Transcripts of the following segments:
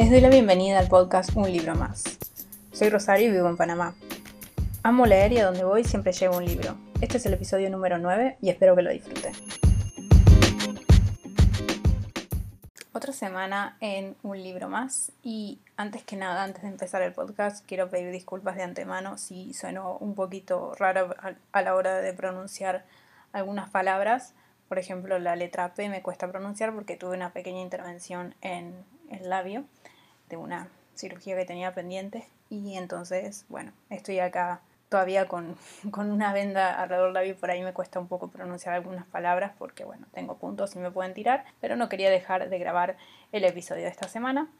Les doy la bienvenida al podcast Un libro más. Soy Rosario y vivo en Panamá. Amo leer y a donde voy siempre llevo un libro. Este es el episodio número 9 y espero que lo disfruten. Otra semana en un libro más y antes que nada, antes de empezar el podcast, quiero pedir disculpas de antemano si sueno un poquito raro a la hora de pronunciar algunas palabras. Por ejemplo, la letra P me cuesta pronunciar porque tuve una pequeña intervención en el labio de una cirugía que tenía pendiente y entonces, bueno, estoy acá todavía con, una venda alrededor del labio, por ahí me cuesta un poco pronunciar algunas palabras porque, bueno, tengo puntos y me pueden tirar, pero no quería dejar de grabar el episodio de esta semana.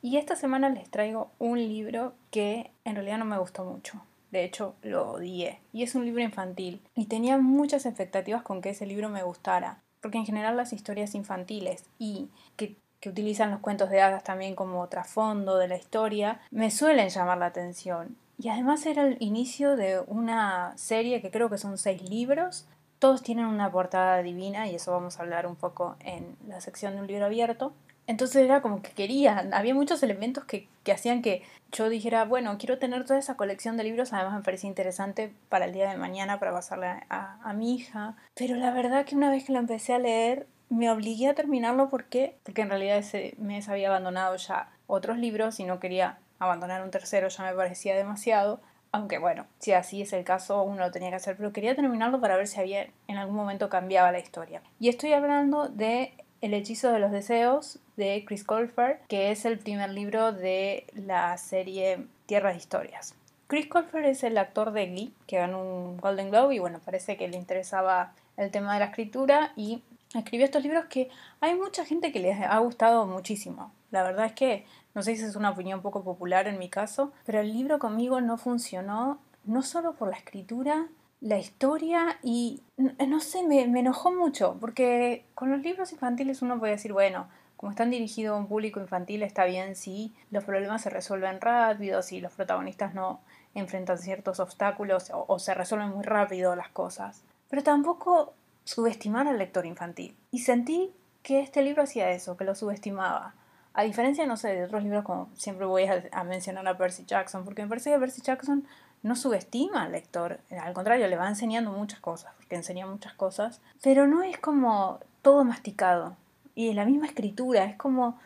Y esta semana les traigo un libro que en realidad no me gustó mucho. De hecho, lo odié. Y es un libro infantil. Y tenía muchas expectativas con que ese libro me gustara. Porque en general las historias infantiles y que que utilizan los cuentos de hadas también como trasfondo de la historia, me suelen llamar la atención. Y además era el inicio de una serie que creo que son seis libros. Todos tienen una portada divina y eso vamos a hablar un poco en la sección de un libro abierto. Entonces era como que quería, había muchos elementos que, hacían que yo dijera, bueno, quiero tener toda esa colección de libros, además me parecía interesante para el día de mañana, para pasarle a, a mi hija. Pero la verdad que una vez que lo empecé a leer, me obligué a terminarlo porque, porque en realidad ese mes había abandonado ya otros libros y no quería abandonar un tercero, ya me parecía demasiado. Aunque bueno, si así es el caso, uno lo tenía que hacer, pero quería terminarlo para ver si había en algún momento cambiaba la historia. Y estoy hablando de El hechizo de los deseos de Chris Colfer, que es el primer libro de la serie Tierra de Historias. Chris Colfer es el actor de Glee, que ganó un Golden Globe y bueno, parece que le interesaba el tema de la escritura y escribió estos libros que hay mucha gente que les ha gustado muchísimo. La verdad es que, no sé si es una opinión poco popular en mi caso, pero el libro conmigo no funcionó, no solo por la escritura, la historia y, no sé, me, enojó mucho, porque con los libros infantiles uno puede decir, bueno, como están dirigidos a un público infantil está bien si los problemas se resuelven rápido, si los protagonistas no enfrentan ciertos obstáculos o se resuelven muy rápido las cosas. Pero tampoco subestimar al lector infantil. Y sentí que este libro hacía eso, que lo subestimaba. A diferencia, no sé, de otros libros como siempre voy a, mencionar a Percy Jackson, porque me parece que Percy Jackson no subestima al lector, al contrario, le va enseñando muchas cosas, porque enseña muchas cosas, pero no es como todo masticado. Y la misma escritura es como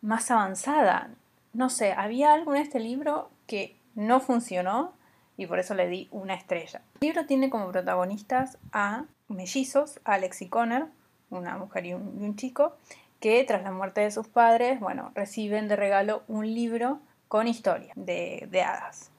más avanzada. No sé, había algo en este libro que no funcionó y por eso le di una estrella. El libro tiene como protagonistas a mellizos, Alex y Connor, una mujer y un, chico, que tras la muerte de sus padres, bueno, reciben de regalo un libro con historia de, de hadas.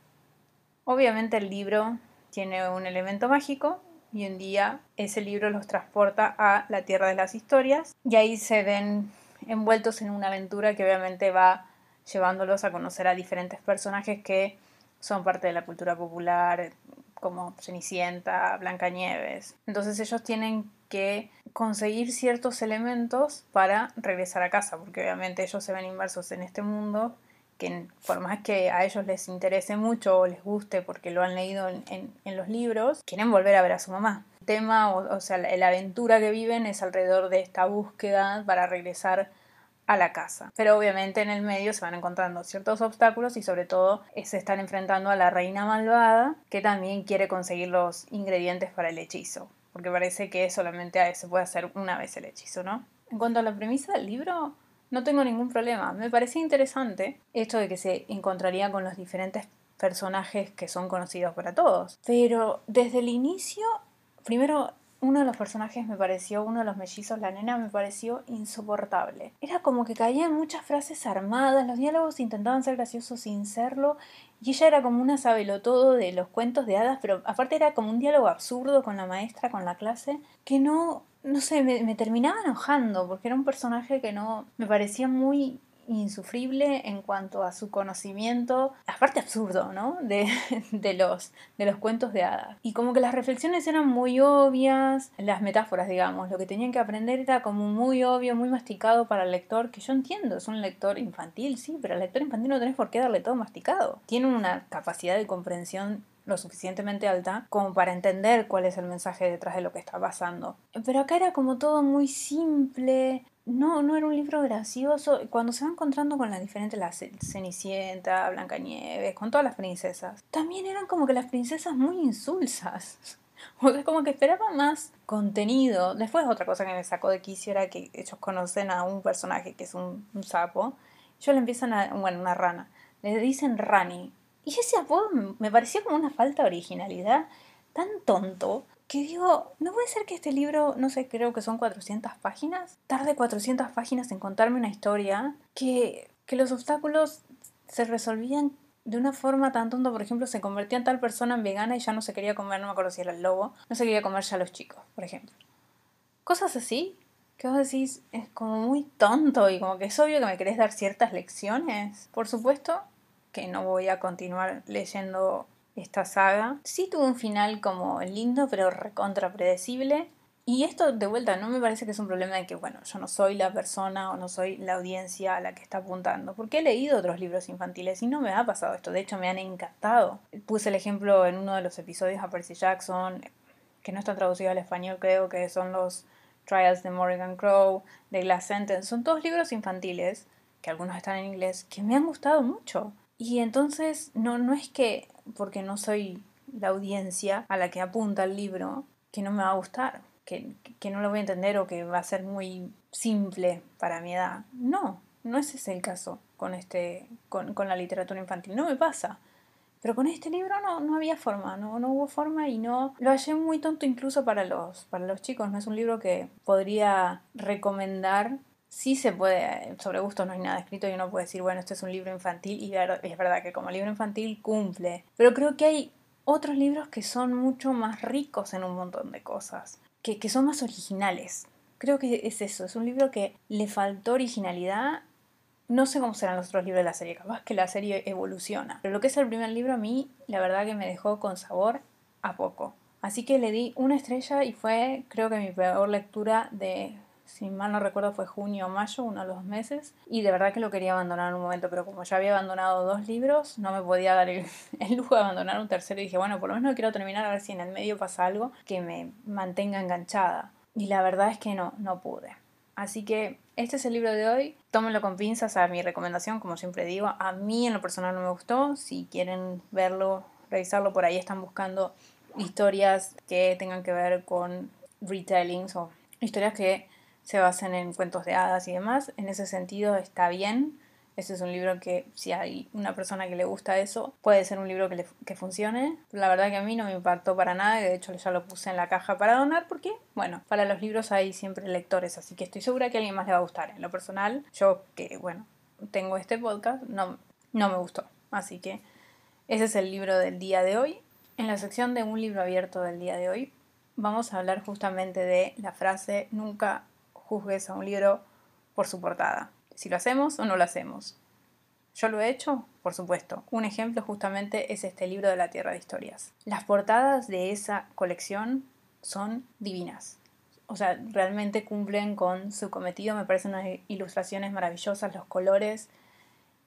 Obviamente el libro tiene un elemento mágico y un día ese libro los transporta a la Tierra de las Historias y ahí se ven envueltos en una aventura que obviamente va llevándolos a conocer a diferentes personajes que son parte de la cultura popular, como Cenicienta, Blancanieves. Entonces ellos tienen que conseguir ciertos elementos para regresar a casa, porque obviamente ellos se ven inmersos en este mundo que por más que a ellos les interese mucho o les guste porque lo han leído en, los libros, quieren volver a ver a su mamá. El tema, o, o sea, la aventura que viven es alrededor de esta búsqueda para regresar a la casa. Pero obviamente en el medio se van encontrando ciertos obstáculos y sobre todo eh, se están enfrentando a la reina malvada que también quiere conseguir los ingredientes para el hechizo. Porque parece que solamente se puede hacer una vez el hechizo, ¿no? En cuanto a la premisa del libro, no tengo ningún problema. Me parecía interesante esto de que se encontraría con los diferentes personajes que son conocidos para todos. Pero desde el inicio, primero uno de los personajes me pareció, uno de los mellizos, la nena, me pareció insoportable. Era como que caían muchas frases armadas, los diálogos intentaban ser graciosos sin serlo, y ella era como una sabelotodo de los cuentos de hadas, pero aparte era como un diálogo absurdo con la maestra, con la clase, que no, no sé, me, me terminaba enojando, porque era un personaje que no, me parecía muy insufrible en cuanto a su conocimiento, aparte absurdo, ¿no? De, de, los, de los cuentos de hadas. Y como que las reflexiones eran muy obvias, las metáforas, digamos, lo que tenían que aprender era como muy obvio, muy masticado para el lector, que yo entiendo, es un lector infantil, sí, pero al lector infantil no tenés por qué darle todo masticado. Tiene una capacidad de comprensión lo suficientemente alta como para entender cuál es el mensaje detrás de lo que está pasando. Pero acá era como todo muy simple, no, no era un libro gracioso. Cuando se va encontrando con las diferentes, la Cenicienta, Blancanieves, con todas las princesas, también eran como que las princesas muy insulsas. O sea, como que esperaba más contenido. Después otra cosa que me sacó de quicio era que ellos conocen a un personaje que es un, sapo. Ellos le empiezan a, bueno, una rana. Le dicen Rani. Y ese apodo me pareció como una falta de originalidad tan tonto que digo, no puede ser que este libro, no sé, creo que son 400 páginas, tarde 400 páginas en contarme una historia que, que los obstáculos se resolvían de una forma tan tonta, por ejemplo, se convertía en tal persona en vegana y ya no se quería comer, no me acuerdo si era el lobo, no se quería comer ya los chicos, por ejemplo. Cosas así, que vos decís, es como muy tonto y como que es obvio que me querés dar ciertas lecciones. Por supuesto que no voy a continuar leyendo esta saga. Sí tuvo un final como lindo, pero recontra predecible. Y esto de vuelta no me parece que es un problema de que, bueno, yo no soy la persona o no soy la audiencia a la que está apuntando, porque he leído otros libros infantiles y no me ha pasado esto, de hecho me han encantado. Puse el ejemplo en uno de los episodios a Percy Jackson, que no está traducido al español creo, que son los Trials de Morgan Crow, de Glass Sentence, son todos libros infantiles, que algunos están en inglés, que me han gustado mucho. Y entonces no, no es que porque no soy la audiencia a la que apunta el libro, que no me va a gustar, que, que no lo voy a entender o que va a ser muy simple para mi edad. No, no ese es el caso con, este, con, con la literatura infantil. No me pasa. Pero con este libro no, no había forma, no, no hubo forma y no lo hallé muy tonto incluso para los, para los chicos. No es un libro que podría recomendar sí se puede, sobre gusto no hay nada escrito y uno puede decir, bueno, este es un libro infantil y es verdad que como libro infantil cumple. Pero creo que hay otros libros que son mucho más ricos en un montón de cosas, que, que son más originales. Creo que es eso, es un libro que le faltó originalidad. No sé cómo serán los otros libros de la serie, capaz que la serie evoluciona. Pero lo que es el primer libro a mí, la verdad que me dejó con sabor a poco. Así que le di una estrella y fue creo que mi peor lectura de si mal no recuerdo fue junio o mayo, uno de los meses, y de verdad que lo quería abandonar en un momento, pero como ya había abandonado dos libros, no me podía dar el, lujo de abandonar un tercero y dije, bueno, por lo menos quiero terminar a ver si en el medio pasa algo que me mantenga enganchada. Y la verdad es que no, no pude. Así que este es el libro de hoy. Tómenlo con pinzas a mi recomendación, como siempre digo. A mí en lo personal no me gustó. Si quieren verlo, revisarlo, por ahí están buscando historias que tengan que ver con retellings o historias que se basan en cuentos de hadas y demás. En ese sentido está bien. Ese es un libro que si hay una persona que le gusta eso, puede ser un libro que, que funcione. La verdad que a mí no me impactó para nada, de hecho ya lo puse en la caja para donar porque, bueno, para los libros hay siempre lectores, así que estoy segura que a alguien más le va a gustar. En lo personal, yo que, bueno, tengo este podcast, no, no me gustó. Así que ese es el libro del día de hoy. En la sección de un libro abierto del día de hoy vamos a hablar justamente de la frase nunca juzgues a un libro por su portada. Si lo hacemos o no lo hacemos. ¿Yo lo he hecho? Por supuesto. Un ejemplo justamente es este libro de la Tierra de Historias. Las portadas de esa colección son divinas. O sea, realmente cumplen con su cometido. Me parecen unas ilustraciones maravillosas, los colores.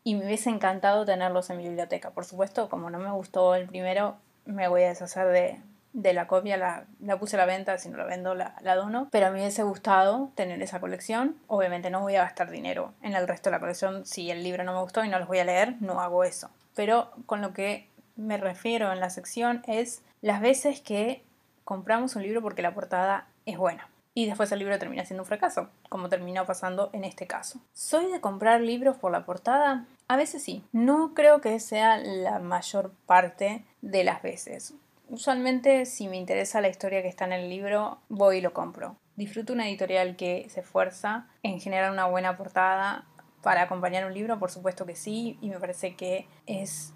Y me hubiese encantado tenerlos en mi biblioteca. Por supuesto, como no me gustó el primero, me voy a deshacer de, de la copia, la, la, puse a la venta, si no la vendo la, la dono, pero a mí me hubiese gustado tener esa colección. Obviamente no voy a gastar dinero en el resto de la colección si el libro no me gustó y no los voy a leer, no hago eso. Pero con lo que me refiero en la sección es las veces que compramos un libro porque la portada es buena. Y después el libro termina siendo un fracaso, como terminó pasando en este caso. ¿Soy de comprar libros por la portada? A veces sí. No creo que sea la mayor parte de las veces. Usualmente si me interesa la historia que está en el libro, voy y lo compro. Disfruto una editorial que se esfuerza en generar una buena portada para acompañar un libro, por supuesto que sí, y me parece que es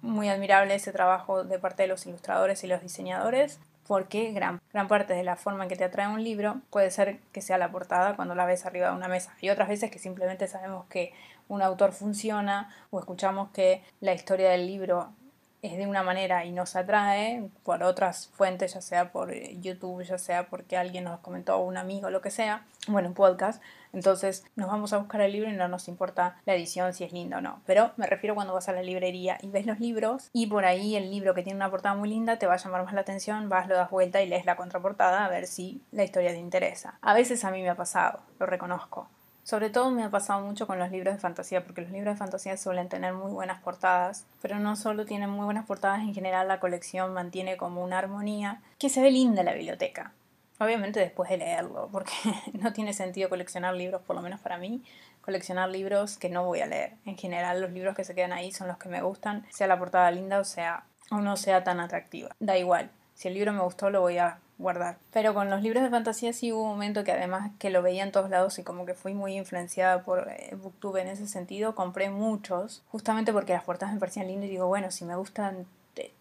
muy admirable ese trabajo de parte de los ilustradores y los diseñadores, porque gran, gran parte de la forma en que te atrae un libro puede ser que sea la portada cuando la ves arriba de una mesa. Y otras veces que simplemente sabemos que un autor funciona o escuchamos que la historia del libro es de una manera y nos atrae por otras fuentes, ya sea por eh, YouTube, ya sea porque alguien nos comentó, un amigo, lo que sea, bueno, un podcast, entonces nos vamos a buscar el libro y no nos importa la edición, si es linda o no. Pero me refiero cuando vas a la librería y ves los libros y por ahí el libro que tiene una portada muy linda te va a llamar más la atención, vas, lo das vuelta y lees la contraportada a ver si la historia te interesa. A veces a mí me ha pasado, lo reconozco. Sobre todo me ha pasado mucho con los libros de fantasía, porque los libros de fantasía suelen tener muy buenas portadas, pero no solo tienen muy buenas portadas, en general la colección mantiene como una armonía que se ve linda en la biblioteca. Obviamente después de leerlo, porque no tiene sentido coleccionar libros, por lo menos para mí, coleccionar libros que no voy a leer. En general los libros que se quedan ahí son los que me gustan, sea la portada linda o sea o no sea tan atractiva. Da igual, si el libro me gustó lo voy a guardar. Pero con los libros de fantasía sí hubo un momento que además que lo veía en todos lados y como que fui muy influenciada por eh, Booktube en ese sentido, compré muchos, justamente porque las portadas me parecían lindas y digo, bueno, si me gustan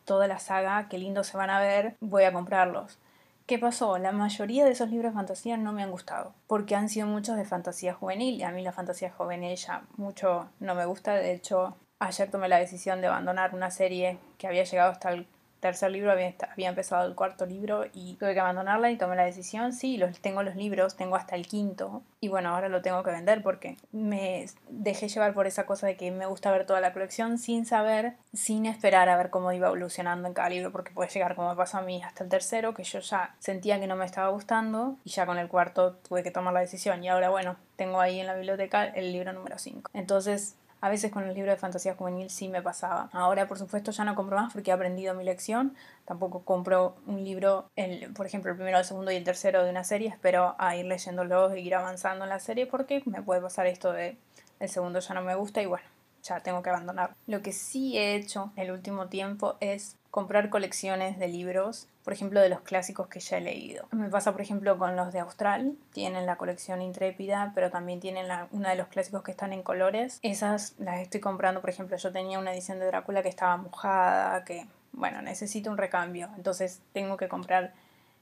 toda la saga, qué lindo se van a ver, voy a comprarlos. ¿Qué pasó? La mayoría de esos libros de fantasía no me han gustado, porque han sido muchos de fantasía juvenil, y a mí la fantasía juvenil ya mucho no me gusta, de hecho ayer tomé la decisión de abandonar una serie que había llegado hasta el tercer libro, había, empezado el cuarto libro y tuve que abandonarla y tomé la decisión. Sí, los, tengo los libros, tengo hasta el quinto y bueno, ahora lo tengo que vender porque me dejé llevar por esa cosa de que me gusta ver toda la colección sin saber, sin esperar a ver cómo iba evolucionando en cada libro porque puede llegar como me pasó a mí hasta el tercero que yo ya sentía que no me estaba gustando y ya con el cuarto tuve que tomar la decisión y ahora bueno, tengo ahí en la biblioteca el libro número 5. Entonces a veces con los libros de fantasía juvenil sí me pasaba. Ahora, por supuesto, ya no compro más porque he aprendido mi lección. Tampoco compro un libro, el, por ejemplo, el primero, el segundo y el tercero de una serie. Espero a ir leyéndolos e ir avanzando en la serie porque me puede pasar esto de el segundo ya no me gusta y bueno, ya tengo que abandonar. Lo que sí he hecho el último tiempo es comprar colecciones de libros, por ejemplo, de los clásicos que ya he leído. Me pasa, por ejemplo, con los de Austral, tienen la colección Intrépida, pero también tienen la, una de los clásicos que están en colores. Esas las estoy comprando, por ejemplo, yo tenía una edición de Drácula que estaba mojada, que, bueno, necesito un recambio, entonces tengo que comprar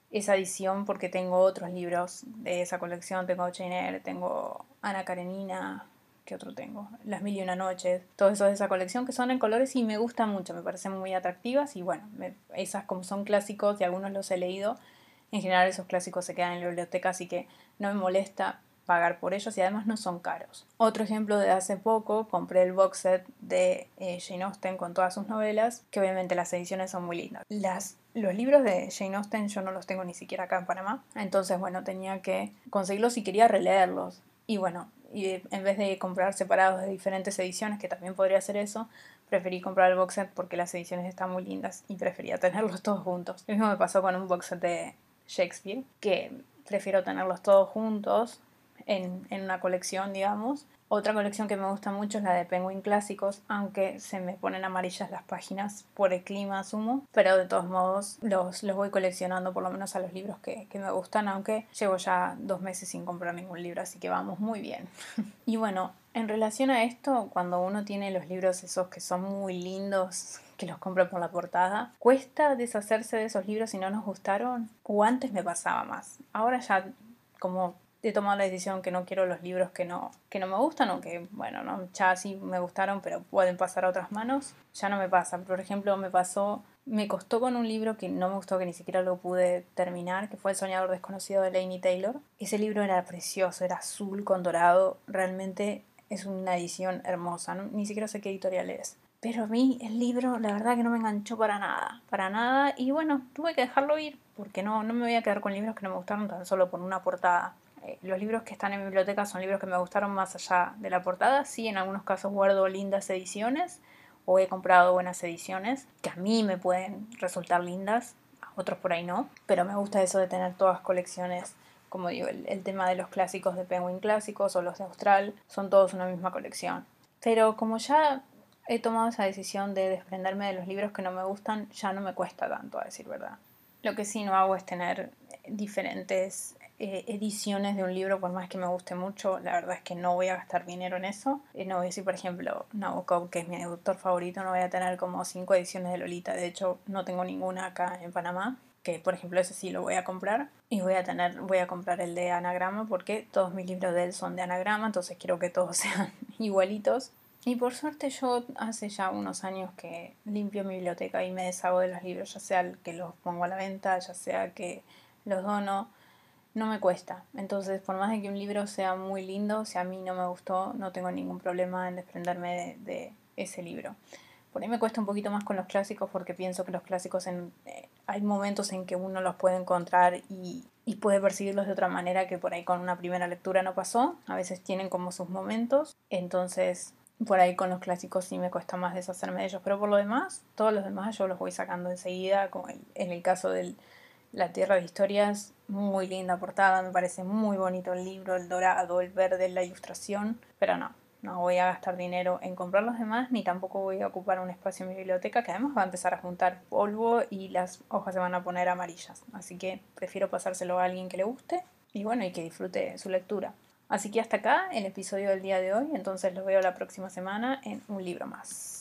esa edición porque tengo otros libros de esa colección, tengo Jane tengo Ana Karenina, ¿Qué otro tengo? Las Mil y Una Noches, todo eso de esa colección que son en colores y me gustan mucho, me parecen muy atractivas y bueno, esas como son clásicos y algunos los he leído, en general esos clásicos se quedan en la biblioteca así que no me molesta pagar por ellos y además no son caros. Otro ejemplo de hace poco, compré el box set de eh, Jane Austen con todas sus novelas, que obviamente las ediciones son muy lindas. Las, los libros de Jane Austen yo no los tengo ni siquiera acá en Panamá, entonces bueno, tenía que conseguirlos y quería releerlos. Y bueno, y en vez de comprar separados de diferentes ediciones, que también podría hacer eso, preferí comprar el box set porque las ediciones están muy lindas y prefería tenerlos todos juntos. Lo mismo me pasó con un box set de Shakespeare, que prefiero tenerlos todos juntos en, en una colección, digamos, otra colección que me gusta mucho es la de Penguin Clásicos, aunque se me ponen amarillas las páginas por el clima, asumo. Pero de todos modos los, los voy coleccionando por lo menos a los libros que, que me gustan, aunque llevo ya dos meses sin comprar ningún libro, así que vamos muy bien. y bueno, en relación a esto, cuando uno tiene los libros esos que son muy lindos, que los compra por la portada, ¿cuesta deshacerse de esos libros si no nos gustaron? O antes me pasaba más. Ahora ya como he tomado la decisión que no quiero los libros que no, que no me gustan o que, bueno, no, ya sí me gustaron, pero pueden pasar a otras manos, ya no me pasa. Por ejemplo, me pasó, me costó con un libro que no me gustó, que ni siquiera lo pude terminar, que fue El soñador desconocido de Lainey Taylor. Ese libro era precioso, era azul con dorado, realmente es una edición hermosa, ni siquiera sé qué editorial es. Pero a mí el libro, la verdad que no me enganchó para nada, para nada. Y bueno, tuve que dejarlo ir, porque no, no me voy a quedar con libros que no me gustaron tan solo por una portada. Los libros que están en mi biblioteca son libros que me gustaron más allá de la portada. Sí, en algunos casos guardo lindas ediciones o he comprado buenas ediciones que a mí me pueden resultar lindas, a otros por ahí no, pero me gusta eso de tener todas colecciones. Como digo, el, el tema de los clásicos de Penguin Clásicos o los de Austral son todos una misma colección. Pero como ya he tomado esa decisión de desprenderme de los libros que no me gustan, ya no me cuesta tanto, a decir verdad. Lo que sí no hago es tener diferentes eh, ediciones de un libro, por más que me guste mucho, la verdad es que no voy a gastar dinero en eso. Eh, no voy a decir, por ejemplo, Nabokov, que es mi autor favorito, no voy a tener como cinco ediciones de Lolita. De hecho, no tengo ninguna acá en Panamá que por ejemplo ese sí lo voy a comprar y voy a tener voy a comprar el de anagrama porque todos mis libros de él son de anagrama entonces quiero que todos sean igualitos y por suerte yo hace ya unos años que limpio mi biblioteca y me deshago de los libros ya sea que los pongo a la venta ya sea que los dono no me cuesta. Entonces, por más de que un libro sea muy lindo, si a mí no me gustó, no tengo ningún problema en desprenderme de, ese libro. Por ahí me cuesta un poquito más con los clásicos porque pienso que los clásicos en, eh, hay momentos en que uno los puede encontrar y y puede percibirlos de otra manera que por ahí con una primera lectura no pasó. A veces tienen como sus momentos, entonces por ahí con los clásicos sí me cuesta más deshacerme de ellos, pero por lo demás, todos los demás yo los voy sacando enseguida, como en el caso de La Tierra de Historias, muy linda portada, me parece muy bonito el libro, el dorado, el verde, la ilustración, pero no, no voy a gastar dinero en comprar los demás, ni tampoco voy a ocupar un espacio en mi biblioteca, que además va a empezar a juntar polvo y las hojas se van a poner amarillas, así que prefiero pasárselo a alguien que le guste y bueno, y que disfrute su lectura. Así que hasta acá el episodio del día de hoy, entonces los veo la próxima semana en un libro más.